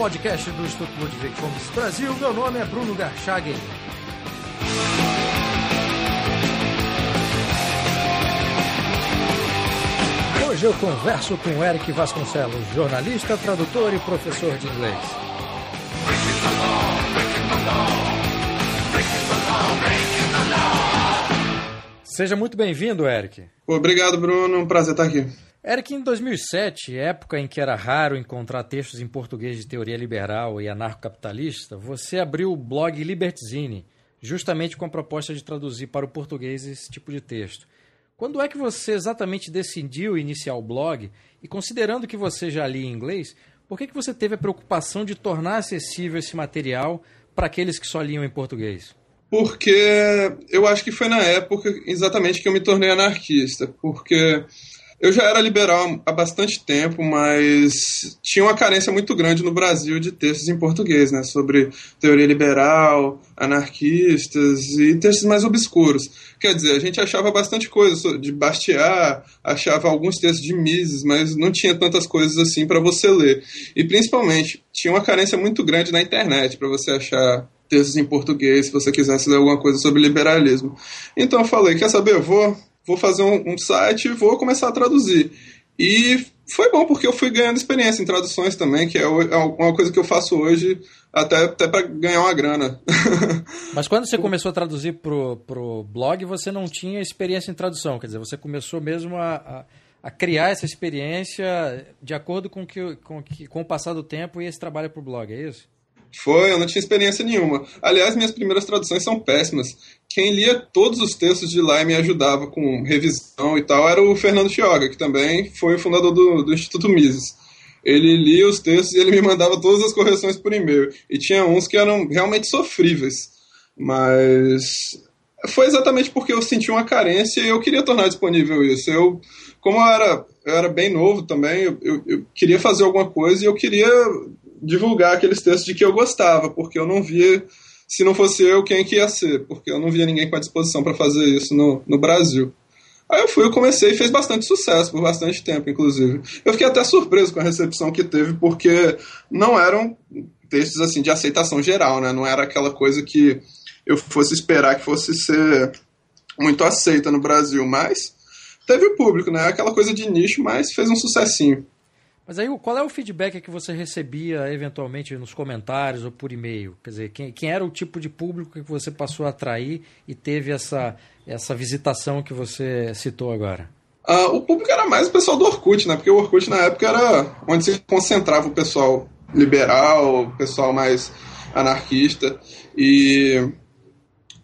podcast do Instituto Ludwig Brasil. Meu nome é Bruno Garchagen. Hoje eu converso com Eric Vasconcelos, jornalista, tradutor e professor de inglês. Seja muito bem-vindo, Eric. Obrigado, Bruno. Um prazer estar aqui. Eric, em 2007, época em que era raro encontrar textos em português de teoria liberal e anarcocapitalista, você abriu o blog Libertizine, justamente com a proposta de traduzir para o português esse tipo de texto. Quando é que você exatamente decidiu iniciar o blog? E considerando que você já lia em inglês, por que, que você teve a preocupação de tornar acessível esse material para aqueles que só liam em português? Porque eu acho que foi na época exatamente que eu me tornei anarquista. Porque eu já era liberal há bastante tempo, mas tinha uma carência muito grande no Brasil de textos em português, né? Sobre teoria liberal, anarquistas e textos mais obscuros. Quer dizer, a gente achava bastante coisa de Bastiat, achava alguns textos de Mises, mas não tinha tantas coisas assim para você ler. E principalmente, tinha uma carência muito grande na internet para você achar textos em português, se você quisesse ler alguma coisa sobre liberalismo. Então eu falei, quer saber, eu vou vou fazer um, um site e vou começar a traduzir. E foi bom porque eu fui ganhando experiência em traduções também, que é, é uma coisa que eu faço hoje até, até para ganhar uma grana. Mas quando você começou a traduzir pro, pro blog, você não tinha experiência em tradução, quer dizer, você começou mesmo a, a, a criar essa experiência de acordo com, que, com, que, com o passar do tempo e esse trabalho para o blog, é isso? Foi, eu não tinha experiência nenhuma. Aliás, minhas primeiras traduções são péssimas. Quem lia todos os textos de lá e me ajudava com revisão e tal era o Fernando Chioga, que também foi o fundador do, do Instituto Mises. Ele lia os textos e ele me mandava todas as correções por e-mail. E tinha uns que eram realmente sofríveis. Mas foi exatamente porque eu senti uma carência e eu queria tornar disponível isso. Eu, como eu era, eu era bem novo também, eu, eu, eu queria fazer alguma coisa e eu queria divulgar aqueles textos de que eu gostava, porque eu não via, se não fosse eu, quem que ia ser, porque eu não via ninguém com a disposição para fazer isso no, no Brasil. Aí eu fui, eu comecei e fez bastante sucesso, por bastante tempo, inclusive. Eu fiquei até surpreso com a recepção que teve, porque não eram textos assim de aceitação geral, né? Não era aquela coisa que eu fosse esperar que fosse ser muito aceita no Brasil, mas teve o público, né? Aquela coisa de nicho, mas fez um sucessinho. Mas aí, qual é o feedback que você recebia eventualmente nos comentários ou por e-mail? Quer dizer, quem, quem, era o tipo de público que você passou a atrair e teve essa, essa visitação que você citou agora? Uh, o público era mais o pessoal do Orkut, né? Porque o Orkut na época era onde se concentrava o pessoal liberal, o pessoal mais anarquista. E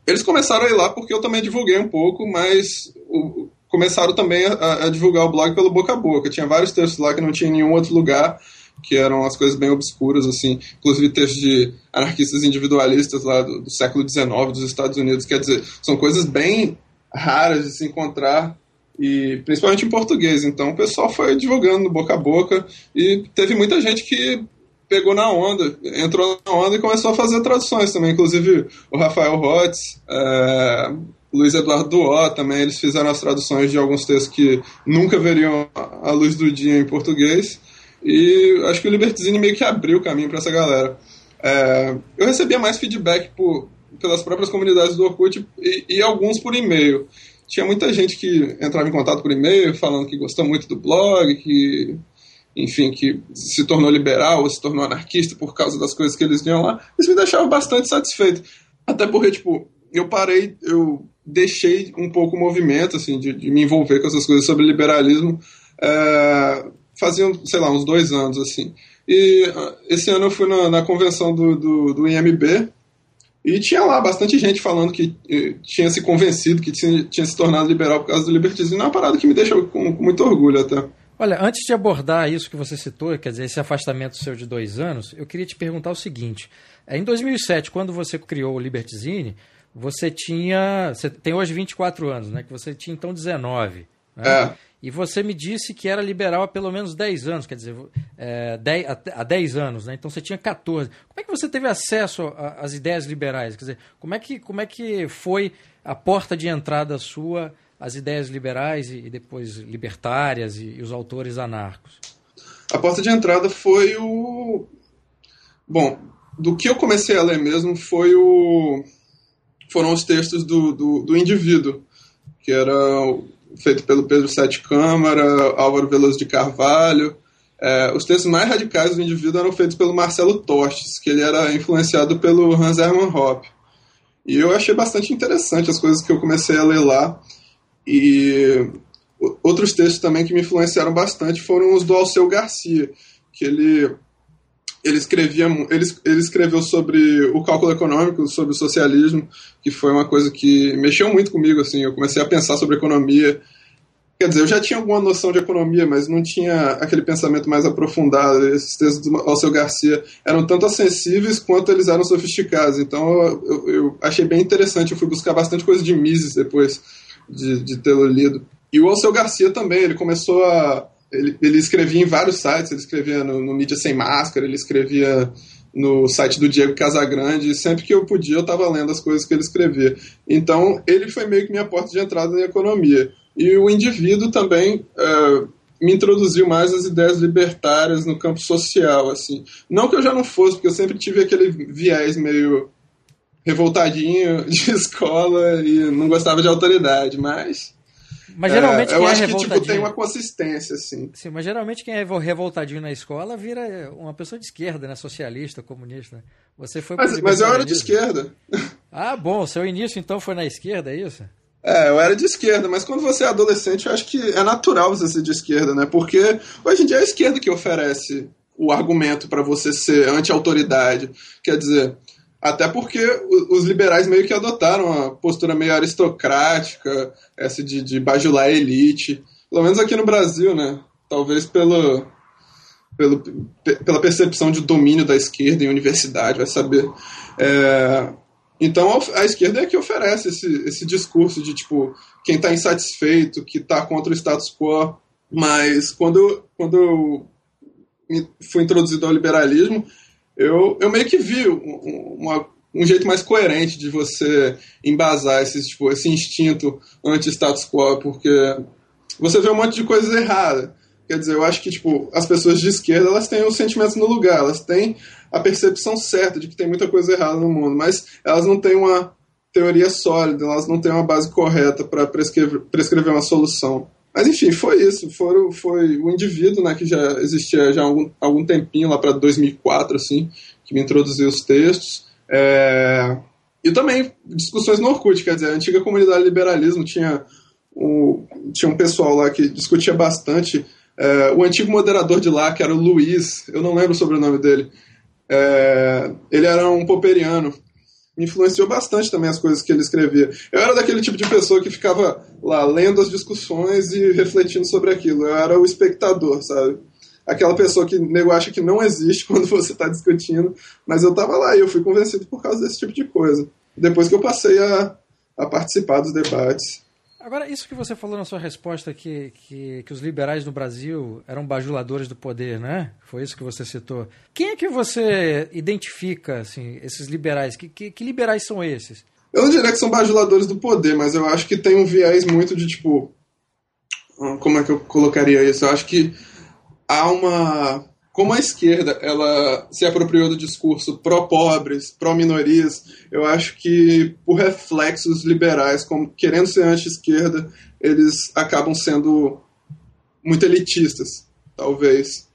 eles começaram a ir lá porque eu também divulguei um pouco, mas o, começaram também a, a, divulgar o blog pelo boca a boca. Tinha vários textos lá que não tinha em nenhum outro lugar, que eram as coisas bem obscuras, assim, inclusive textos de anarquistas individualistas lá do, do século XIX dos Estados Unidos. Quer dizer, são coisas bem raras de se encontrar e principalmente em português. Então o pessoal foi divulgando boca a boca e teve muita gente que pegou na onda, entrou na onda e começou a fazer traduções também. Inclusive o Rafael Rotz, é, Luiz Eduardo Duó também, eles fizeram as traduções de alguns textos que nunca veriam a luz do dia em português. E acho que o Libertizine meio que abriu o caminho para essa galera. É, eu recebia mais feedback por, pelas próprias comunidades do Orkut e, e alguns por e-mail. Tinha muita gente que entrava em contato por e-mail falando que gostou muito do blog, que enfim, que se tornou liberal ou se tornou anarquista por causa das coisas que eles viam lá, isso me deixava bastante satisfeito. Até porque, tipo, eu parei, eu deixei um pouco o movimento, assim, de, de me envolver com essas coisas sobre liberalismo, é, sei lá, uns dois anos, assim. E ah, esse ano eu fui na, na convenção do, do, do, IMB e tinha lá bastante gente falando que eh, tinha se convencido, que tinha, tinha, se tornado liberal por causa do libertismo. É uma parada que me deixa com, com muito orgulho até. Olha, antes de abordar isso que você citou, quer dizer, esse afastamento seu de dois anos, eu queria te perguntar o seguinte. Em 2007, quando você criou o Libertizine, você tinha. Você tem hoje 24 anos, né? Que você tinha então 19. Né? É. E você me disse que era liberal há pelo menos 10 anos, quer dizer, é, 10, há 10 anos, né? Então você tinha 14. Como é que você teve acesso às ideias liberais? Quer dizer, como é que, como é que foi a porta de entrada sua às ideias liberais e, e depois libertárias e, e, os autores anarcos? A porta de entrada foi o, Bom, do que eu comecei a ler mesmo foi o foram os textos do, do, do indivíduo, que era feito pelo Pedro Sete Câmara, Álvaro Veloso de Carvalho. É, os textos mais radicais do indivíduo eram feitos pelo Marcelo Tostes, que ele era influenciado pelo Hans Hermann Hoppe. E eu achei bastante interessante as coisas que eu comecei a ler lá. E outros textos também que me influenciaram bastante foram os do Alceu Garcia, que ele ele escrevia ele, ele escreveu sobre o cálculo econômico, sobre o socialismo, que foi uma coisa que mexeu muito comigo assim. Eu comecei a pensar sobre economia. Quer dizer, eu já tinha alguma noção de economia, mas não tinha aquele pensamento mais aprofundado. Esses textos do Alceu Garcia eram tanto acessíveis quanto eles eram sofisticados. Então eu, eu, achei bem interessante. Eu fui buscar bastante coisa de Mises depois de, de tê-lo lido. E o Alceu Garcia também, ele começou a. Ele, ele escrevia em vários sites, ele escrevia no, no Mídia Sem Máscara, ele escrevia no site do Diego Casagrande, e sempre que eu podia eu estava lendo as coisas que ele escrevia. Então, ele foi meio que minha porta de entrada na economia. E o indivíduo também uh, me introduziu mais as ideias libertárias no campo social, assim. Não que eu já não fosse, porque eu sempre tive aquele viés meio revoltadinho de escola e não gostava de autoridade, mas mas geralmente é, eu quem é acho é que tipo, tem uma consistência, assim. Sim, mas geralmente quem é revoltadinho na escola vira uma pessoa de esquerda, né? Socialista, comunista. Você foi Mas, mas eu era de esquerda. Ah, bom, seu início então foi na esquerda, é isso? É, eu era de esquerda, mas quando você é adolescente, eu acho que é natural você ser de esquerda, né? Porque hoje em dia é a esquerda que oferece o argumento para você ser anti-autoridade. Quer dizer, até porque os liberais meio que adotaram a postura meio aristocrática, essa de, de bajular a elite. Pelo menos aqui no Brasil, né? Talvez pelo, pelo, pela percepção de domínio da esquerda em universidade, vai saber. É, então a esquerda é que oferece esse, esse discurso de tipo quem está insatisfeito, que está contra o status quo. Mas quando, quando eu fui introduzido ao liberalismo, eu, eu meio que vi uma, um jeito mais coerente de você embasar esse, tipo, esse instinto anti-status quo, porque você vê um monte de coisas erradas. Quer dizer, eu acho que tipo, as pessoas de esquerda elas têm os sentimentos no lugar, elas têm a percepção certa de que tem muita coisa errada no mundo, mas elas não têm uma teoria sólida, elas não têm uma base correta para prescrever, prescrever uma solução. Mas enfim, foi isso. Foi, foi o indivíduo, né, que já existia já há algum, algum tempinho, lá para 2004, assim, que me introduziu os textos. É... E também discussões no Orkut, quer dizer, a antiga comunidade liberalismo tinha, o, tinha um pessoal lá que discutia bastante. É, o antigo moderador de lá, que era o Luiz, eu não lembro o sobrenome dele, é, ele era um poperiano me influenciou bastante também as coisas que ele escrevia. Eu era daquele tipo de pessoa que ficava lá lendo as discussões e refletindo sobre aquilo. Eu era o espectador, sabe? Aquela pessoa que nego acha que não existe quando você está discutindo, mas eu estava lá e eu fui convencido por causa desse tipo de coisa. Depois que eu passei a, a participar dos debates. Agora, isso que você falou na sua resposta, que, que, que, os liberais no Brasil eram bajuladores do poder, né? Foi isso que você citou. Quem é que você identifica, assim, esses liberais? Que, que, que liberais são esses? Eu não diria que são bajuladores do poder, mas eu acho que tem um viés muito de, tipo... Como é que eu colocaria isso? Eu acho que há uma como a esquerda ela se apropriou do discurso pró-pobres, pró-minorias, eu acho que por reflexos liberais, como querendo ser anti-esquerda, eles acabam sendo muito elitistas, talvez.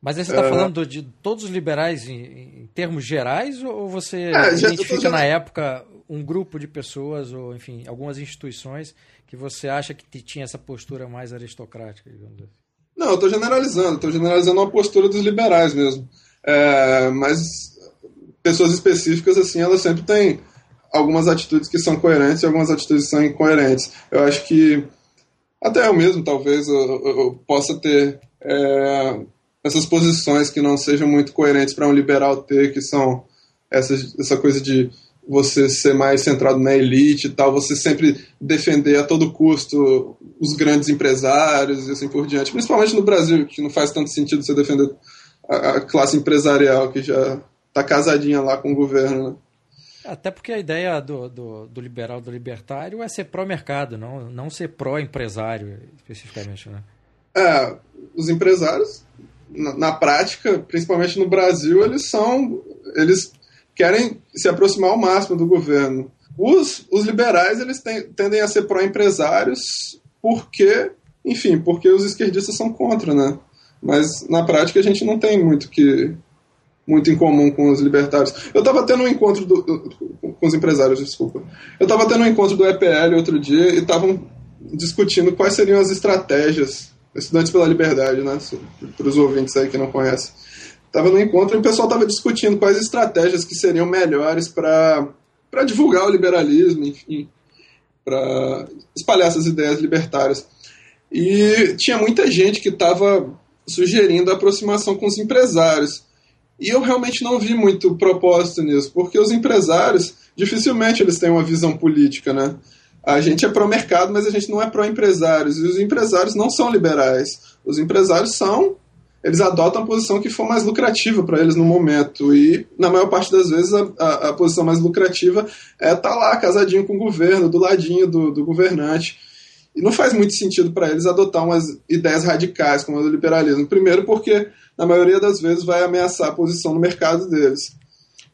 Mas aí você está é... falando de todos os liberais em, em termos gerais ou você é, identifica já... na época um grupo de pessoas ou, enfim, algumas instituições que você acha que tinha essa postura mais aristocrática, digamos assim? Não, eu estou generalizando, estou generalizando a postura dos liberais mesmo. É, mas pessoas específicas, assim, elas sempre têm algumas atitudes que são coerentes e algumas atitudes que são incoerentes. Eu acho que até eu mesmo, talvez, eu, eu possa ter é, essas posições que não sejam muito coerentes para um liberal ter, que são essa, essa coisa de você ser mais centrado na elite e tal, você sempre defender a todo custo os grandes empresários e assim por diante, principalmente no Brasil, que não faz tanto sentido você defender a, classe empresarial que já está casadinha lá com o governo. Né? Até porque a ideia do, do, do liberal, do libertário é ser pró-mercado, não, não ser pró-empresário especificamente, né? É, os empresários, na, na, prática, principalmente no Brasil, eles são eles querem se aproximar ao máximo do governo. Os, os liberais eles tem, tendem a ser pró-empresários porque, enfim, porque os esquerdistas são contra, né? Mas na prática a gente não tem muito que muito em comum com os libertários. Eu estava tendo um encontro do, com os empresários, desculpa. Eu estava tendo um encontro do EPL outro dia e estavam discutindo quais seriam as estratégias, estudantes pela liberdade, né? Para os ouvintes aí que não conhecem. Estava no encontro e o pessoal estava discutindo quais estratégias que seriam melhores para divulgar o liberalismo, enfim, para espalhar essas ideias libertárias. E tinha muita gente que estava sugerindo a aproximação com os empresários. E eu realmente não vi muito propósito nisso, porque os empresários, dificilmente eles têm uma visão política, né? A gente é pró-mercado, mas a gente não é pró-empresários. E os empresários não são liberais. Os empresários são. Eles adotam a posição que for mais lucrativa para eles no momento. E, na maior parte das vezes, a, a, a posição mais lucrativa é estar tá lá, casadinho com o governo, do ladinho do, do governante. E não faz muito sentido para eles adotar umas ideias radicais, como do liberalismo. Primeiro, porque na maioria das vezes vai ameaçar a posição no mercado deles.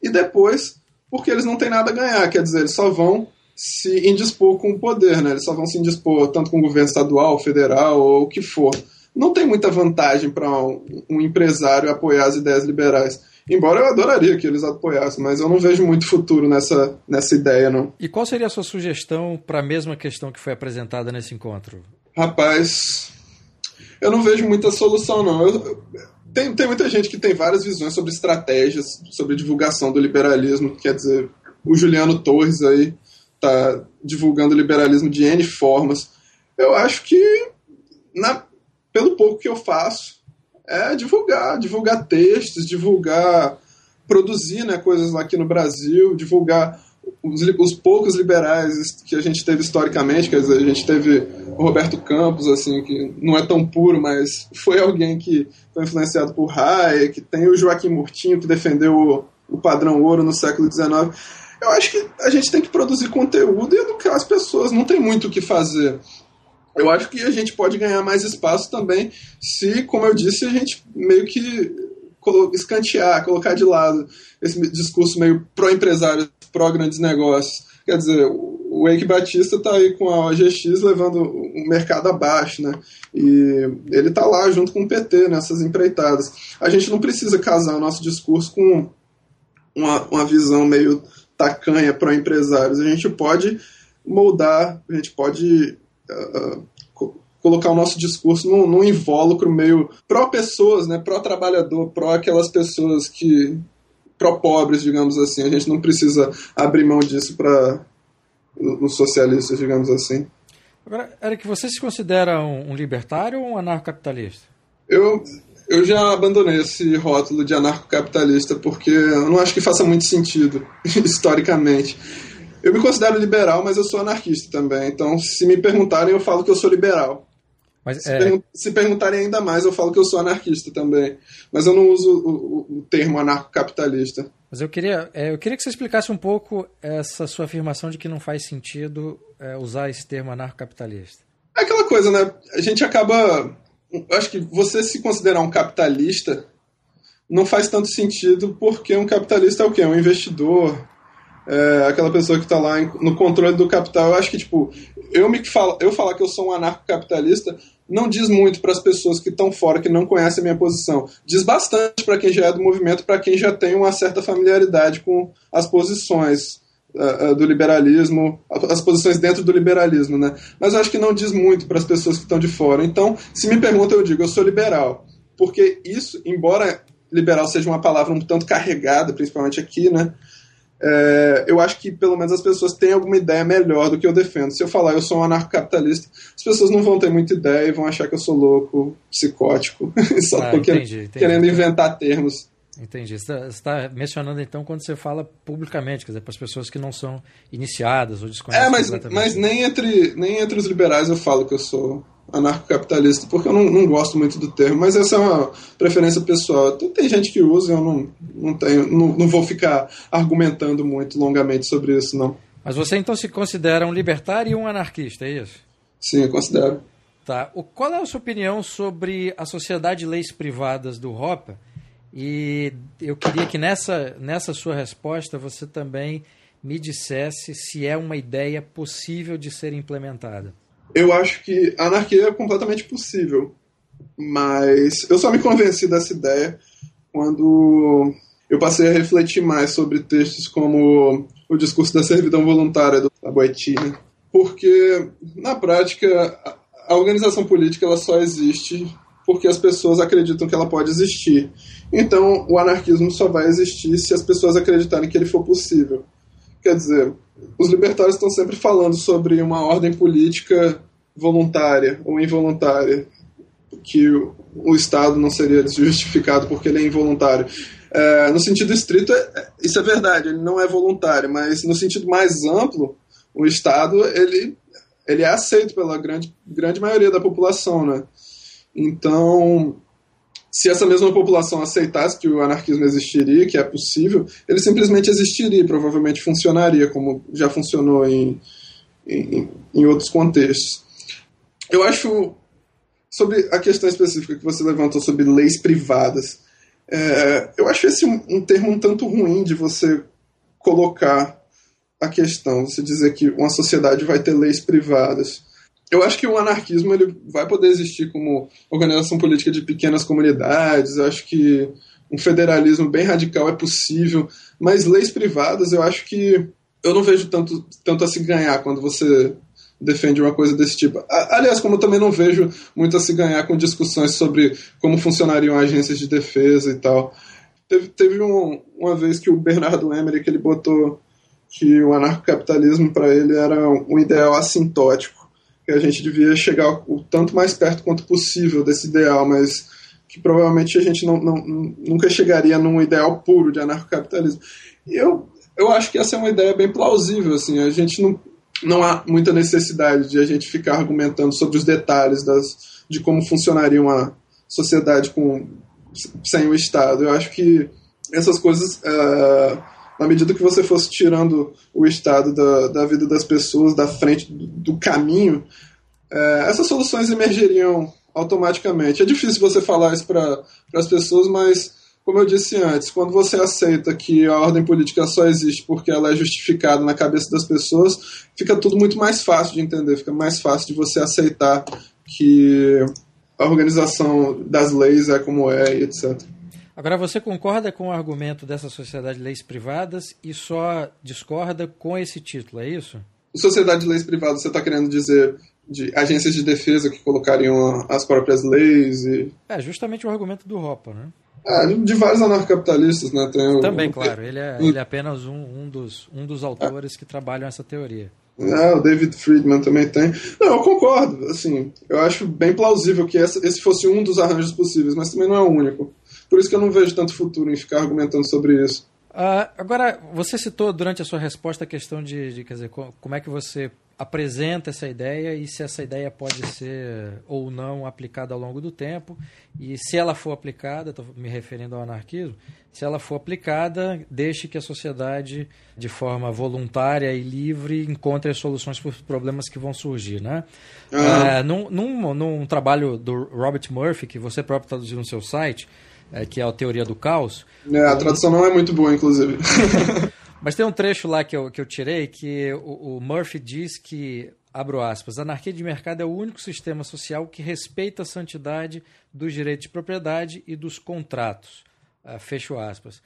E depois, porque eles não têm nada a ganhar, quer dizer, eles só vão se indispor com o poder, né? Eles só vão se indispor tanto com o governo estadual, federal ou o que for. Não tem muita vantagem para um, um, empresário apoiar as ideias liberais. Embora eu adoraria que eles apoiassem, mas eu não vejo muito futuro nessa, nessa ideia, não. E qual seria a sua sugestão para a mesma questão que foi apresentada nesse encontro? Rapaz, eu não vejo muita solução, não. Eu, tem, tem muita gente que tem várias visões sobre estratégias, sobre divulgação do liberalismo. Quer dizer, o Juliano Torres aí tá divulgando liberalismo de N formas. Eu acho que, na, pelo pouco que eu faço, é divulgar, divulgar textos, divulgar, produzir né, coisas aqui no Brasil, divulgar os, os, poucos liberais que a gente teve historicamente, quer dizer, a gente teve o Roberto Campos, assim, que não é tão puro, mas foi alguém que foi influenciado por Hayek, tem o Joaquim Murtinho, que defendeu o, o padrão ouro no século XIX. Eu acho que a gente tem que produzir conteúdo e educar as pessoas, não tem muito o que fazer. Eu acho que a gente pode ganhar mais espaço também se, como eu disse, a gente meio que escantear, colocar de lado esse discurso meio pró-empresário pró-grandes negócios. Quer dizer, o Eike Batista está aí com a OGX levando o mercado abaixo, né? E ele está lá junto com o PT nessas empreitadas. A gente não precisa casar o nosso discurso com uma, uma visão meio tacanha para empresários. A gente pode moldar, a gente pode uh, colocar o nosso discurso num, num invólucro meio pró-pessoas, né? pró-trabalhador, pró aquelas pessoas que pró-pobres, digamos assim. A gente não precisa abrir mão disso para os socialistas, digamos assim. Agora, Eric, você se considera um, libertário ou um anarcocapitalista? Eu, eu já abandonei esse rótulo de anarcocapitalista porque eu não acho que faça muito sentido, historicamente. Eu me considero liberal, mas eu sou anarquista também. Então, se me perguntarem, eu falo que eu sou liberal. Mas, se, é... pergun se, perguntarem ainda mais, eu falo que eu sou anarquista também. Mas eu não uso o, o, termo anarcocapitalista. Mas eu queria, é, eu queria que você explicasse um pouco essa sua afirmação de que não faz sentido é, usar esse termo anarcocapitalista. É aquela coisa, né? A gente acaba. Eu acho que você se considerar um capitalista não faz tanto sentido porque um capitalista é o quê? É um investidor, é, aquela pessoa que está lá no controle do capital. Eu acho que, tipo, eu, me falo, eu falar que eu sou um anarcocapitalista não diz muito para as pessoas que estão fora, que não conhecem a minha posição. Diz bastante para quem já é do movimento, para quem já tem uma certa familiaridade com as posições uh, uh, do liberalismo, as posições dentro do liberalismo, né? Mas eu acho que não diz muito para as pessoas que estão de fora. Então, se me perguntam, eu digo, eu sou liberal. Porque isso, embora liberal seja uma palavra um tanto carregada, principalmente aqui, né? É, eu acho que pelo menos as pessoas têm alguma ideia melhor do que eu defendo. Se eu falar eu sou um anarcocapitalista, as pessoas não vão ter muita ideia e vão achar que eu sou louco, psicótico, só ah, porque entendi, entendi. querendo inventar termos. Entendi. Você está tá mencionando então quando você fala publicamente, quer dizer, para as pessoas que não são iniciadas ou desconhecem. É, mas, mas nem, entre, nem entre os liberais eu falo que eu sou anarcocapitalista, porque eu não, não, gosto muito do termo, mas essa é uma preferência pessoal. Tem, tem gente que usa, eu não, não tenho, não, não vou ficar argumentando muito longamente sobre isso, não. Mas você então se considera um libertário e um anarquista, é isso? Sim, eu considero. Tá. O, qual é a sua opinião sobre a Sociedade de Leis Privadas do Ropa E eu queria que nessa, nessa sua resposta você também me dissesse se é uma ideia possível de ser implementada. Eu acho que a anarquia é completamente possível, mas eu só me convenci dessa ideia quando eu passei a refletir mais sobre textos como o discurso da servidão voluntária do Boetina, porque na prática a organização política ela só existe porque as pessoas acreditam que ela pode existir. Então, o anarquismo só vai existir se as pessoas acreditarem que ele for possível. Quer dizer, os libertários estão sempre falando sobre uma ordem política voluntária ou involuntária, que o Estado não seria justificado porque ele é involuntário. É, no sentido estrito, é, é, isso é verdade, ele não é voluntário, mas no sentido mais amplo, o Estado ele, ele é aceito pela grande, grande maioria da população, né? Então, se essa mesma população aceitasse que o anarquismo existiria, que é possível, ele simplesmente existiria, provavelmente funcionaria, como já funcionou em, em, em outros contextos. Eu acho, sobre a questão específica que você levantou sobre leis privadas, é, eu acho esse um, um termo um tanto ruim de você colocar a questão, você dizer que uma sociedade vai ter leis privadas eu acho que o anarquismo ele vai poder existir como organização política de pequenas comunidades. Eu acho que um federalismo bem radical é possível, mas leis privadas eu acho que eu não vejo tanto, tanto a se ganhar quando você defende uma coisa desse tipo. Aliás, como eu também não vejo muito a se ganhar com discussões sobre como funcionariam agências de defesa e tal. Teve, teve um, uma vez que o Bernardo Emmerich ele botou que o anarcocapitalismo para ele era um ideal assintótico que a gente devia chegar o tanto mais perto quanto possível desse ideal, mas que provavelmente a gente não, não, nunca chegaria num ideal puro de anarcocapitalismo. E eu, eu acho que essa é uma ideia bem plausível, assim, a gente não, não há muita necessidade de a gente ficar argumentando sobre os detalhes das, de como funcionaria uma sociedade com, sem o Estado. Eu acho que essas coisas... Uh, na medida que você fosse tirando o estado da, da vida das pessoas da frente do, do caminho, é, essas soluções emergeriam automaticamente. É difícil você falar isso para as pessoas, mas, como eu disse antes, quando você aceita que a ordem política só existe porque ela é justificada na cabeça das pessoas, fica tudo muito mais fácil de entender, fica mais fácil de você aceitar que a organização das leis é como é e etc. Agora, você concorda com o argumento dessa sociedade de leis privadas e só discorda com esse título, é isso? Sociedade de leis privadas, você está querendo dizer de agências de defesa que colocariam as próprias leis e... É, justamente o argumento do Ropa, né? É, de vários anarcapitalistas, né? Tem Também, o, claro. Ele é, ele é apenas um, um, dos, um dos autores é. que trabalham essa teoria. É, o David Friedman também tem. Não, eu concordo. Assim, eu acho bem plausível que esse fosse um dos arranjos possíveis, mas também não é o único. Por isso que eu não vejo tanto futuro em ficar argumentando sobre isso. Uh, agora, você citou durante a sua resposta a questão de, de, quer dizer, como é que você apresenta essa ideia e se essa ideia pode ser ou não aplicada ao longo do tempo. E se ela for aplicada, estou me referindo ao anarquismo, se ela for aplicada, deixe que a sociedade, de forma voluntária e livre, encontre as soluções para os problemas que vão surgir. Né? Uhum. num, num, num trabalho do Robert Murphy, que você próprio traduziu no seu site, é, que é a teoria do caos. É, a tradução não é muito boa, inclusive. Mas tem um trecho lá que eu, que eu tirei que o, o Murphy diz que, abro aspas, a anarquia de mercado é o único sistema social que respeita a santidade dos direitos de propriedade e dos contratos. Uh, fecho aspas.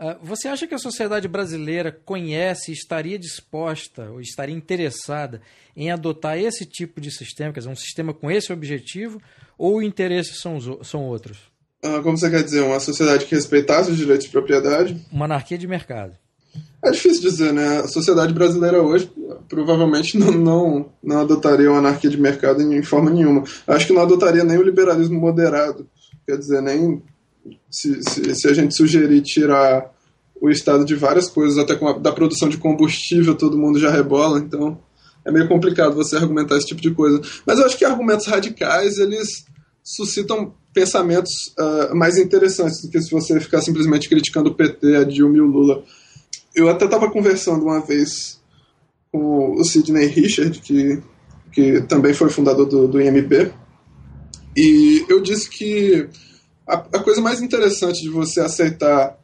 Uh, você acha que a sociedade brasileira conhece e estaria disposta ou estaria interessada em adotar esse tipo de sistema, quer dizer, um sistema com esse objetivo, ou os interesses são, são outros? Ah, como você quer dizer? Uma sociedade que respeitasse os direitos de propriedade? Uma anarquia de mercado. É difícil dizer, né? A sociedade brasileira hoje provavelmente não, não, não adotaria uma anarquia de mercado em forma nenhuma. Acho que não adotaria nem o liberalismo moderado. Quer dizer, nem se, se, se a gente sugerir tirar o Estado de várias coisas, até a, da produção de combustível, todo mundo já rebola, então é meio complicado você argumentar esse tipo de coisa. Mas eu acho que argumentos radicais, eles suscitam pensamentos uh, mais interessantes do que se você ficar simplesmente criticando o PT, a Dilma e o Lula. Eu até estava conversando uma vez com o Sidney Richard, que, que também foi fundador do, do IMB, e eu disse que a, a coisa mais interessante de você aceitar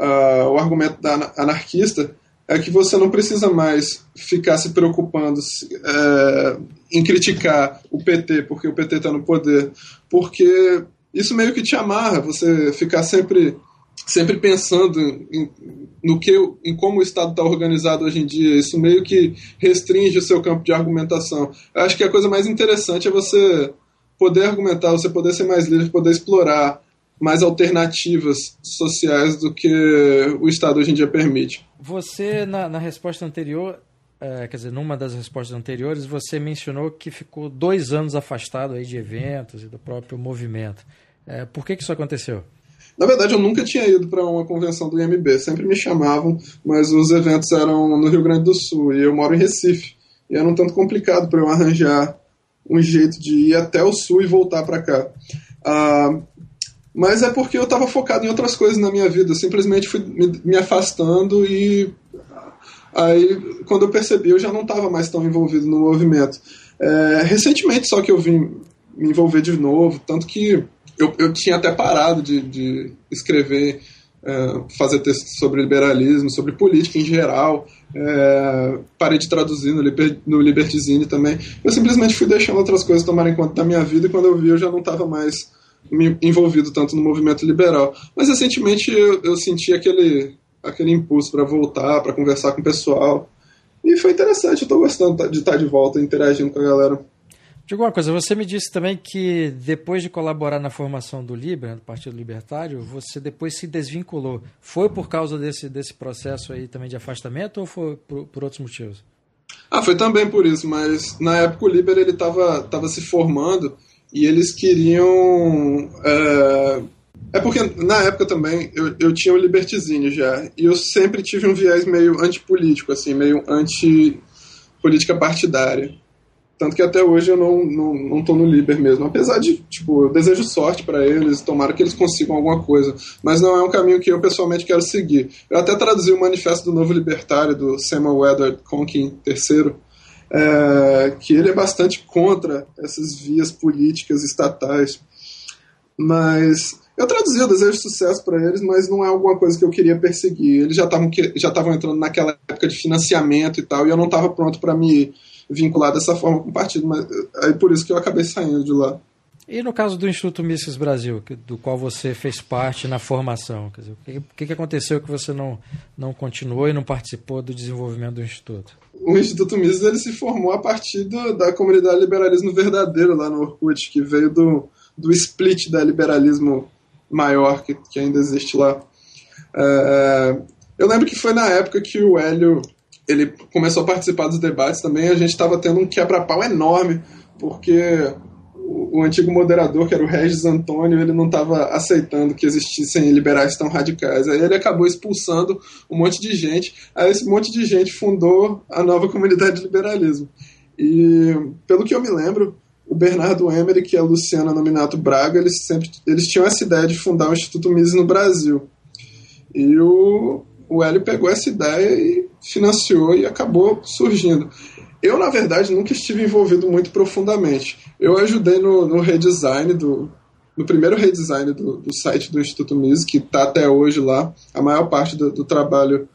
uh, o argumento da anarquista é que você não precisa mais ficar se preocupando é, em criticar o PT porque o PT está no poder, porque isso meio que te amarra, você ficar sempre sempre pensando em, no que em como o Estado está organizado hoje em dia, isso meio que restringe o seu campo de argumentação. Eu acho que a coisa mais interessante é você poder argumentar, você poder ser mais livre, poder explorar mais alternativas sociais do que o Estado hoje em dia permite. Você, na, na resposta anterior, é, quer dizer, numa das respostas anteriores, você mencionou que ficou dois anos afastado aí de eventos e do próprio movimento. É, por que, que isso aconteceu? Na verdade, eu nunca tinha ido para uma convenção do IMB. Sempre me chamavam, mas os eventos eram no Rio Grande do Sul e eu moro em Recife. E era um tanto complicado para eu arranjar um jeito de ir até o Sul e voltar para cá. Ah, mas é porque eu estava focado em outras coisas na minha vida. Eu simplesmente fui me, me afastando e aí, quando eu percebi, eu já não estava mais tão envolvido no movimento. É, recentemente só que eu vim me envolver de novo, tanto que eu, eu tinha até parado de, de escrever, é, fazer textos sobre liberalismo, sobre política em geral. É, parei de traduzir no, Liber, no Libertizine também. Eu simplesmente fui deixando outras coisas tomarem conta da minha vida e quando eu vi eu já não estava mais me envolvido tanto no movimento liberal. Mas recentemente eu, eu senti aquele, aquele impulso para voltar, para conversar com o pessoal. E foi interessante, eu estou gostando de estar de volta, interagindo com a galera. Diga uma coisa, você me disse também que depois de colaborar na formação do Liber, do Partido Libertário, você depois se desvinculou. Foi por causa desse, desse processo aí também de afastamento ou foi por, por outros motivos? Ah, foi também por isso, mas na época o Liber ele estava tava se formando e eles queriam. É, é porque na época também eu, eu tinha o Libertizine já, e eu sempre tive um viés meio antipolítico, assim, meio anti-política partidária. Tanto que até hoje eu não, não, não tô no Liber mesmo. Apesar de, tipo, eu desejo sorte para eles, tomara que eles consigam alguma coisa. Mas não é um caminho que eu pessoalmente quero seguir. Eu até traduzi o manifesto do Novo Libertário, do Samuel Edward Conkin III, é, que ele é bastante contra essas vias políticas estatais. Mas eu traduzi o desejo de sucesso para eles, mas não é alguma coisa que eu queria perseguir. Eles já estavam já estavam entrando naquela época de financiamento e tal, e eu não estava pronto para me vincular dessa forma com o partido, mas aí por isso que eu acabei saindo de lá. E no caso do Instituto Mises Brasil, do qual você fez parte na formação, quer dizer, o que, que aconteceu que você não, não continuou e não participou do desenvolvimento do Instituto? O Instituto Mises ele se formou a partir do, da comunidade liberalismo verdadeiro lá no Orkut, que veio do, do split da liberalismo maior que, que ainda existe lá. É, eu lembro que foi na época que o Hélio ele começou a participar dos debates também, a gente estava tendo um quebra-pau enorme, porque o, o, antigo moderador, que era o Regis Antônio, ele não estava aceitando que existissem liberais tão radicais. Aí ele acabou expulsando um monte de gente. Aí esse monte de gente fundou a nova comunidade de liberalismo. E, pelo que eu me lembro, o Bernardo Emery e a Luciana Nominato Braga, eles sempre eles tinham essa ideia de fundar o Instituto Mises no Brasil. E o, o Hélio pegou essa ideia e financiou e acabou surgindo. Eu, na verdade, nunca estive envolvido muito profundamente. Eu ajudei no, no redesign do. No primeiro redesign do, do site do Instituto Mises, que está até hoje lá. A maior parte do, do trabalho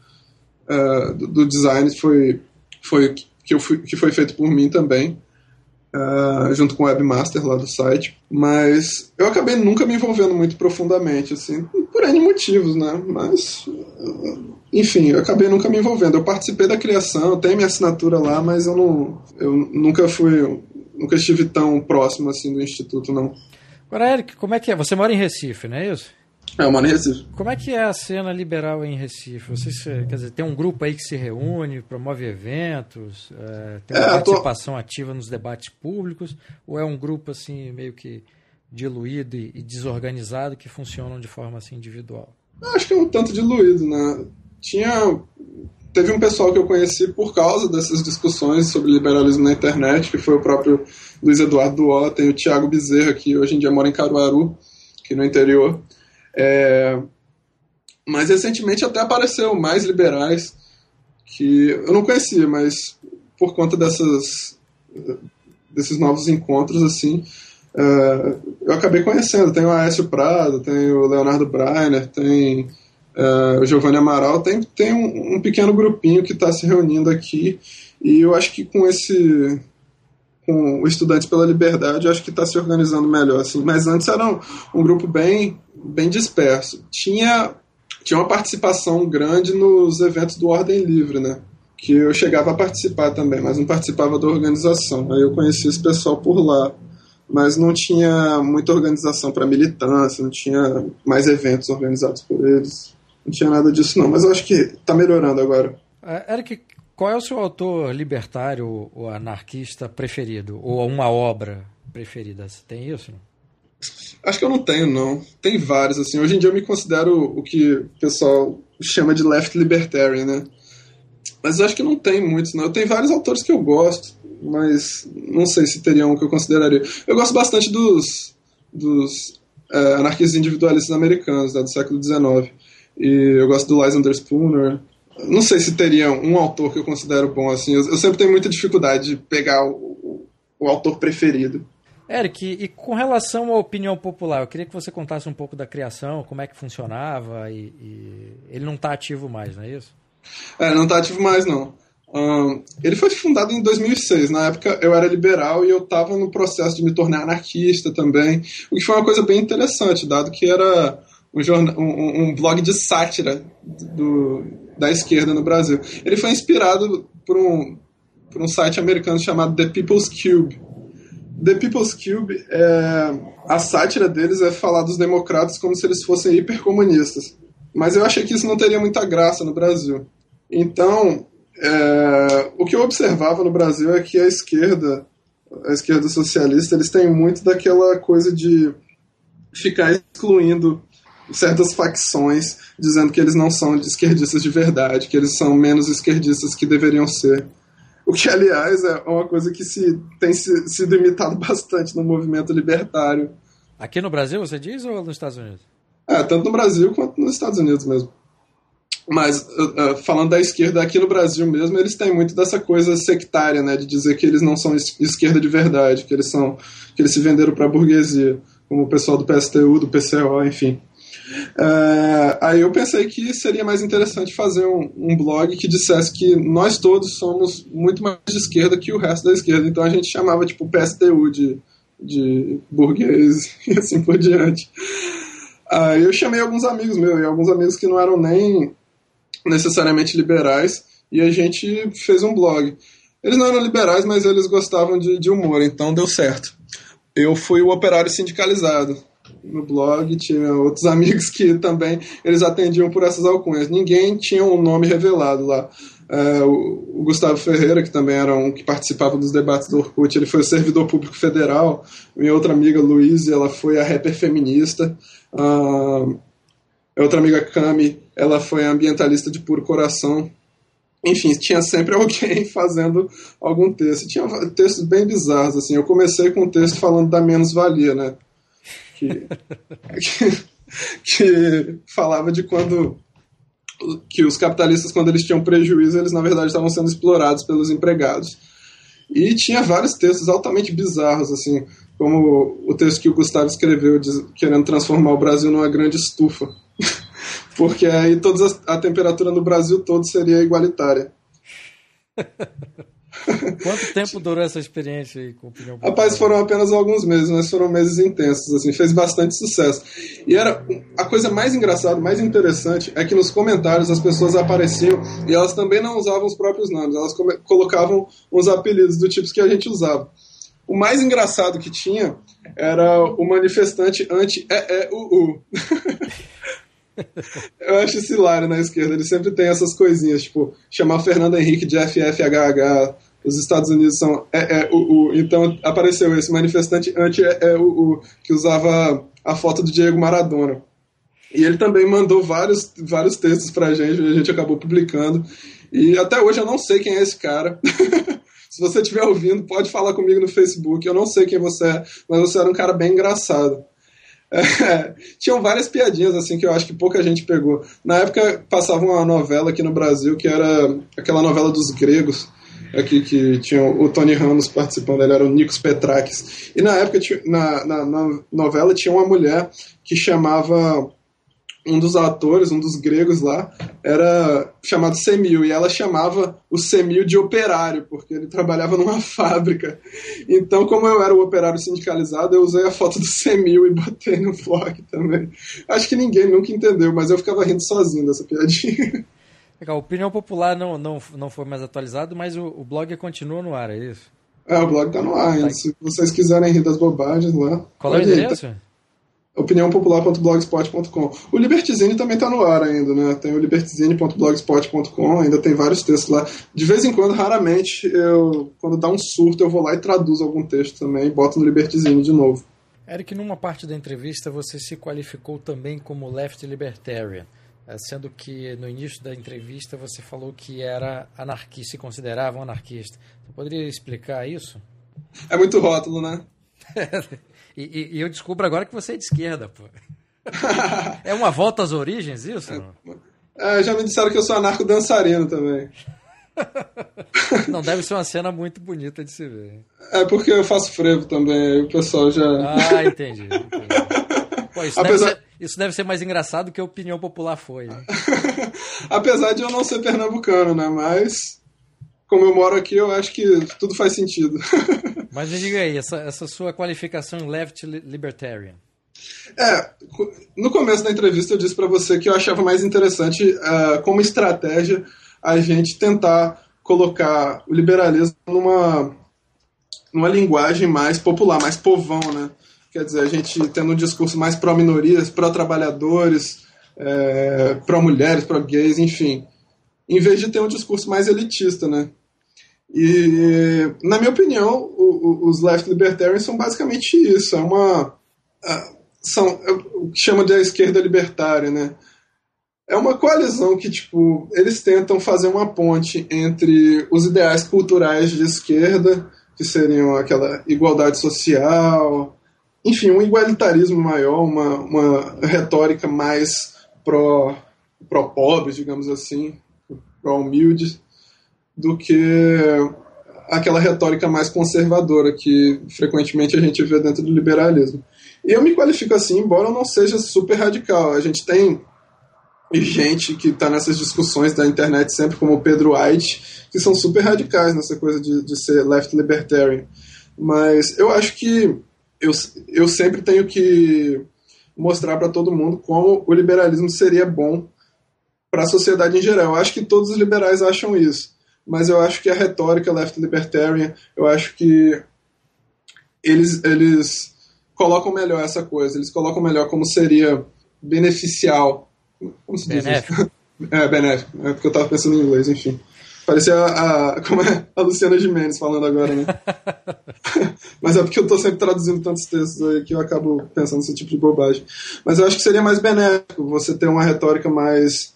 uh, do, do, design foi, foi, que, eu fui, que foi feito por mim também. Uh, junto com o webmaster lá do site, mas eu acabei nunca me envolvendo muito profundamente, assim, por N motivos, né? Mas, enfim, eu acabei nunca me envolvendo. Eu participei da criação, tenho minha assinatura lá, mas eu não, eu nunca fui, nunca estive tão próximo assim do instituto, não. Agora, Eric, como é que é? Você mora em Recife, não é isso? É, em Recife. Como é que é a cena liberal em Recife? Você, quer dizer, tem um grupo aí que se reúne, promove eventos, é, tem uma é, participação tô... ativa nos debates públicos, ou é um grupo assim meio que diluído e, e desorganizado que funcionam de forma assim individual? Acho que é um tanto diluído, né? Tinha teve um pessoal que eu conheci por causa dessas discussões sobre liberalismo na internet, que foi o próprio Luiz Eduardo Duó, tem o Tiago Bezerra, que hoje em dia mora em Caruaru, aqui no interior. É, mas recentemente até apareceu mais liberais que eu não conhecia, mas por conta dessas desses novos encontros assim, uh, eu acabei conhecendo. Tem o Aécio Prado, tem o Leonardo Breiner, tem uh, o Giovanni Amaral, tem, tem um, um pequeno grupinho que está se reunindo aqui e eu acho que com esse com Estudantes pela Liberdade, acho que está se organizando melhor. Assim. Mas antes era um, um, grupo bem, bem disperso. Tinha, tinha uma participação grande nos eventos do Ordem Livre, né? Que eu chegava a participar também, mas não participava da organização. Aí eu conheci esse pessoal por lá. Mas não tinha muita organização para militância, não tinha mais eventos organizados por eles. Não tinha nada disso, não. Mas eu acho que está melhorando agora. É, Eric, qual é o seu autor libertário ou anarquista preferido? Ou uma obra preferida? Você tem isso? Acho que eu não tenho, não. Tem vários, assim. Hoje em dia eu me considero o que o pessoal chama de left libertarian, né? Mas acho que não tem muitos, não. Eu tenho vários autores que eu gosto, mas não sei se teria um que eu consideraria. Eu gosto bastante dos, dos é, anarquistas individualistas americanos, né, do século XIX. E eu gosto do Lysander Spooner, não sei se teria um autor que eu considero bom assim. Eu, eu sempre tenho muita dificuldade de pegar o, o, o, autor preferido. Eric, e com relação à opinião popular, eu queria que você contasse um pouco da criação, como é que funcionava, e, e... ele não está ativo mais, não é isso? É, não está ativo mais, não. Um, ele foi fundado em 2006. Na época eu era liberal e eu estava no processo de me tornar anarquista também, o que foi uma coisa bem interessante, dado que era um, jornal, um, um blog de sátira do, da esquerda no Brasil. Ele foi inspirado por um, por um site americano chamado The People's Cube. The People's Cube, é, a sátira deles é falar dos democratas como se eles fossem hipercomunistas. Mas eu achei que isso não teria muita graça no Brasil. Então, é, o que eu observava no Brasil é que a esquerda, a esquerda socialista, eles têm muito daquela coisa de ficar excluindo certas facções dizendo que eles não são esquerdistas de verdade, que eles são menos esquerdistas que deveriam ser. O que, aliás, é uma coisa que se, tem se, sido imitado bastante no movimento libertário. Aqui no Brasil, você diz, ou nos Estados Unidos? É, tanto no Brasil quanto nos Estados Unidos mesmo. Mas, uh, uh, falando da esquerda, aqui no Brasil mesmo, eles têm muito dessa coisa sectária, né? De dizer que eles não são esquerda de verdade, que eles são que eles se venderam para a burguesia, como o pessoal do PSTU, do PCO, enfim. Uh, aí eu pensei que seria mais interessante fazer um, um, blog que dissesse que nós todos somos muito mais de esquerda que o resto da esquerda. Então a gente chamava tipo PSTU de, de burguês e assim por diante. Aí eu chamei alguns amigos meus e alguns amigos que não eram nem necessariamente liberais e a gente fez um blog. Eles não eram liberais, mas eles gostavam de, de humor, então deu certo. Eu fui o operário sindicalizado no blog, tinha outros amigos que também eles atendiam por essas alcunhas. Ninguém tinha um nome revelado lá. É, o, o, Gustavo Ferreira, que também era um que participava dos debates do Orkut, ele foi o servidor público federal. Minha outra amiga, Luísa, ela foi a rapper feminista. a outra amiga, Cami, ela foi ambientalista de puro coração. Enfim, tinha sempre alguém fazendo algum texto. Tinha textos bem bizarros, assim. Eu comecei com um texto falando da menos-valia, né? Que, que, falava de quando que os capitalistas, quando eles tinham prejuízo, eles na verdade estavam sendo explorados pelos empregados. E tinha vários textos altamente bizarros, assim, como o texto que o Gustavo escreveu, querendo transformar o Brasil numa grande estufa. Porque aí todas a, temperatura no Brasil todo seria igualitária. Quanto tempo durou essa experiência aí com opinião popular? Rapaz, foram apenas alguns meses, mas foram meses intensos, assim, fez bastante sucesso. E era a coisa mais engraçada, mais interessante é que nos comentários as pessoas apareciam e elas também não usavam os próprios nomes, elas colocavam os apelidos do tipo que a gente usava. O mais engraçado que tinha era o manifestante anti-e-e-u-u. Eu acho isso hilário na esquerda. Ele sempre tem essas coisinhas, tipo, chamar Fernando Henrique de FFHH, os Estados Unidos são é, é, o, o, então apareceu esse manifestante anti é, é, o, o, que usava a foto do Diego Maradona. E ele também mandou vários, vários textos pra gente, a gente acabou publicando. E até hoje eu não sei quem é esse cara. Se você estiver ouvindo, pode falar comigo no Facebook. Eu não sei quem você é, mas você era um cara bem engraçado. É, tinham várias piadinhas assim que eu acho que pouca gente pegou. Na época passava uma novela aqui no Brasil que era aquela novela dos gregos aqui que tinha o Tony Ramos participando, ele era o Nikos Petrakis. E na época, na, na, na novela, tinha uma mulher que chamava um dos atores, um dos gregos lá, era chamado Semil, e ela chamava o Semil de operário, porque ele trabalhava numa fábrica. Então, como eu era o operário sindicalizado, eu usei a foto do Semil e botei no blog também. Acho que ninguém nunca entendeu, mas eu ficava rindo sozinho dessa piadinha. Legal, a opinião popular não, não, não foi mais atualizado, mas o, o blog continua no ar, é isso? É, o blog tá no ar ainda. Tá. Se vocês quiserem rir das bobagens lá. Qual é o endereço? Tá opiniãopopular.blogspot.com. O Libertizine também está no ar ainda, né? Tem o libertizine.blogspot.com, ainda tem vários textos lá. De vez em quando, raramente, eu, quando dá um surto, eu vou lá e traduzo algum texto também e boto no Libertizine de novo. Eric, numa parte da entrevista você se qualificou também como left libertarian, eh, sendo que no início da entrevista você falou que era anarquista, se considerava um anarquista. Você poderia explicar isso? É muito rótulo, né? E, e, eu descubro agora que você é de esquerda, pô. é uma volta às origens, isso? É, é, já me disseram que eu sou anarco-dançarino também. Não deve ser uma cena muito bonita de se ver. É porque eu faço frevo também, o pessoal já. Ah, entendi. entendi. Pô, isso, Apesar... deve ser, isso, deve ser, mais engraçado que a opinião popular foi. Né? Apesar de eu não ser pernambucano, né? Mas como eu moro aqui, eu acho que tudo faz sentido. Mas me diga aí, essa, essa sua qualificação left libertarian. É, no começo da entrevista eu disse para você que eu achava mais interessante uh, como estratégia a gente tentar colocar o liberalismo numa, numa linguagem mais popular, mais povão, né? Quer dizer, a gente tendo um discurso mais pró-minorias, pró-trabalhadores, é, pró-mulheres, pró-gays, enfim. Em vez de ter um discurso mais elitista, né? E, na minha opinião, o, o, os left libertarians são basicamente isso. É uma. São é o que chama de esquerda libertária, né? É uma coalizão que, tipo, eles tentam fazer uma ponte entre os ideais culturais de esquerda, que seriam aquela igualdade social, enfim, um igualitarismo maior, uma, uma retórica mais pró-pobres, pró digamos assim, pró-humildes, do que aquela retórica mais conservadora que frequentemente a gente vê dentro do liberalismo. E eu me qualifico assim, embora eu não seja super radical. A gente tem gente que está nessas discussões da internet sempre, como o Pedro White, que são super radicais nessa coisa de, de ser left libertarian. Mas eu acho que eu, eu sempre tenho que mostrar para todo mundo como o liberalismo seria bom para a sociedade em geral. Eu acho que todos os liberais acham isso mas eu acho que a retórica left libertarian, eu acho que eles, eles colocam melhor essa coisa, eles colocam melhor como seria beneficial. Como se diz benéfico. É, benéfico, é porque eu estava pensando em inglês, enfim. Parecia a, a, como é, a Luciana Gimenez falando agora, né? Mas é porque eu estou sempre traduzindo tantos textos aí que eu acabo pensando nesse tipo de bobagem. Mas eu acho que seria mais benéfico você ter uma retórica mais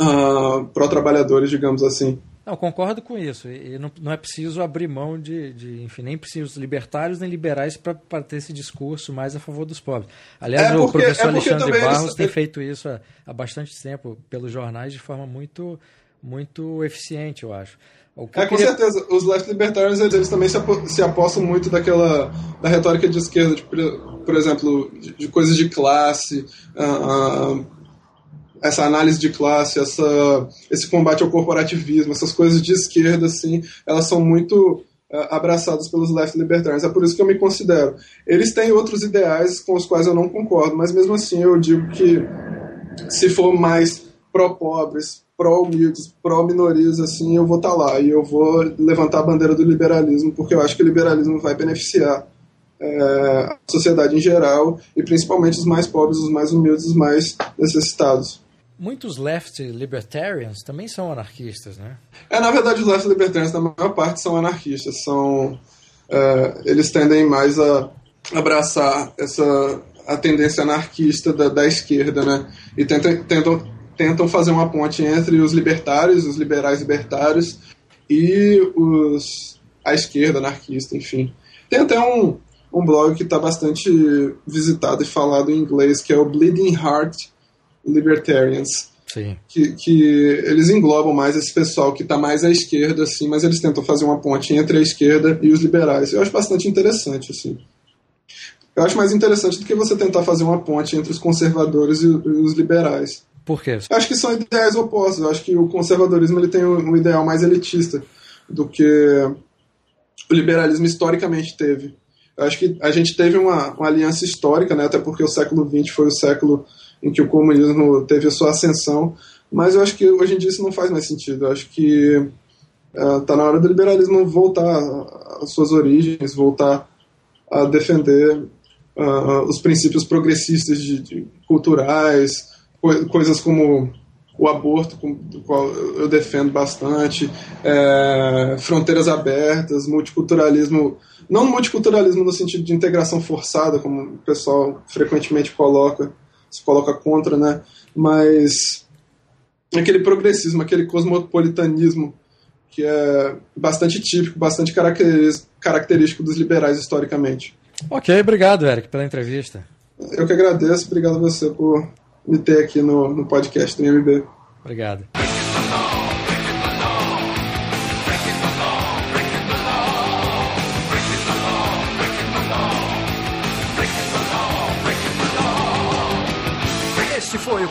uh, pró-trabalhadores, digamos assim. Não, concordo com isso. E não, não é preciso abrir mão de, de, enfim, nem preciso libertários nem liberais para ter esse discurso mais a favor dos pobres. Aliás, é porque, o professor é Alexandre Barros eles... tem feito isso há, há, bastante tempo pelos jornais de forma muito, muito eficiente, eu acho. é, com certeza. Os left libertarians eles também se, se apostam muito daquela da retórica de esquerda, de, por exemplo, de, de coisas de classe, uh, uh, essa análise de classe, essa, esse combate ao corporativismo, essas coisas de esquerda, assim, elas são muito uh, abraçadas pelos left libertarians. É por isso que eu me considero. Eles têm outros ideais com os quais eu não concordo, mas mesmo assim eu digo que se for mais pró-pobres, pró-humildes, pró-minorias, assim, eu vou estar tá lá e eu vou levantar a bandeira do liberalismo, porque eu acho que o liberalismo vai beneficiar é, a sociedade em geral e principalmente os mais pobres, os mais humildes, os mais necessitados. Muitos left libertarians também são anarquistas, né? É, na verdade, os left libertarians, na maior parte, são anarquistas. São, é, eles tendem mais a abraçar essa a tendência anarquista da, da esquerda, né? E tentam, tentam, tentam fazer uma ponte entre os libertários, os liberais libertários e os a esquerda anarquista, enfim. Tem até um, um blog que está bastante visitado e falado em inglês, que é o Bleeding Heart Libertarians. Sim. Que, que eles englobam mais esse pessoal que está mais à esquerda, assim, mas eles tentam fazer uma ponte entre a esquerda e os liberais. Eu acho bastante interessante, assim. Eu acho mais interessante do que você tentar fazer uma ponte entre os conservadores e os liberais. Por quê? Eu acho que são ideais opostos. Eu acho que o conservadorismo ele tem um ideal mais elitista do que o liberalismo historicamente teve. Eu acho que a gente teve uma, uma aliança histórica, né, até porque o século XX foi o século em que o comunismo teve a sua ascensão, mas eu acho que hoje em dia isso não faz mais sentido. Eu acho que está uh, na hora do liberalismo voltar às suas origens, voltar a defender uh, os princípios progressistas de, de culturais, co coisas como o aborto, do qual eu defendo bastante, é, fronteiras abertas, multiculturalismo, não multiculturalismo no sentido de integração forçada, como o pessoal frequentemente coloca, se coloca contra, né? Mas aquele progressismo, aquele cosmopolitanismo que é bastante típico, bastante característico dos liberais historicamente. Ok, obrigado, Eric, pela entrevista. Eu que agradeço, obrigado a você por me ter aqui no, no podcast do IMB. Obrigado.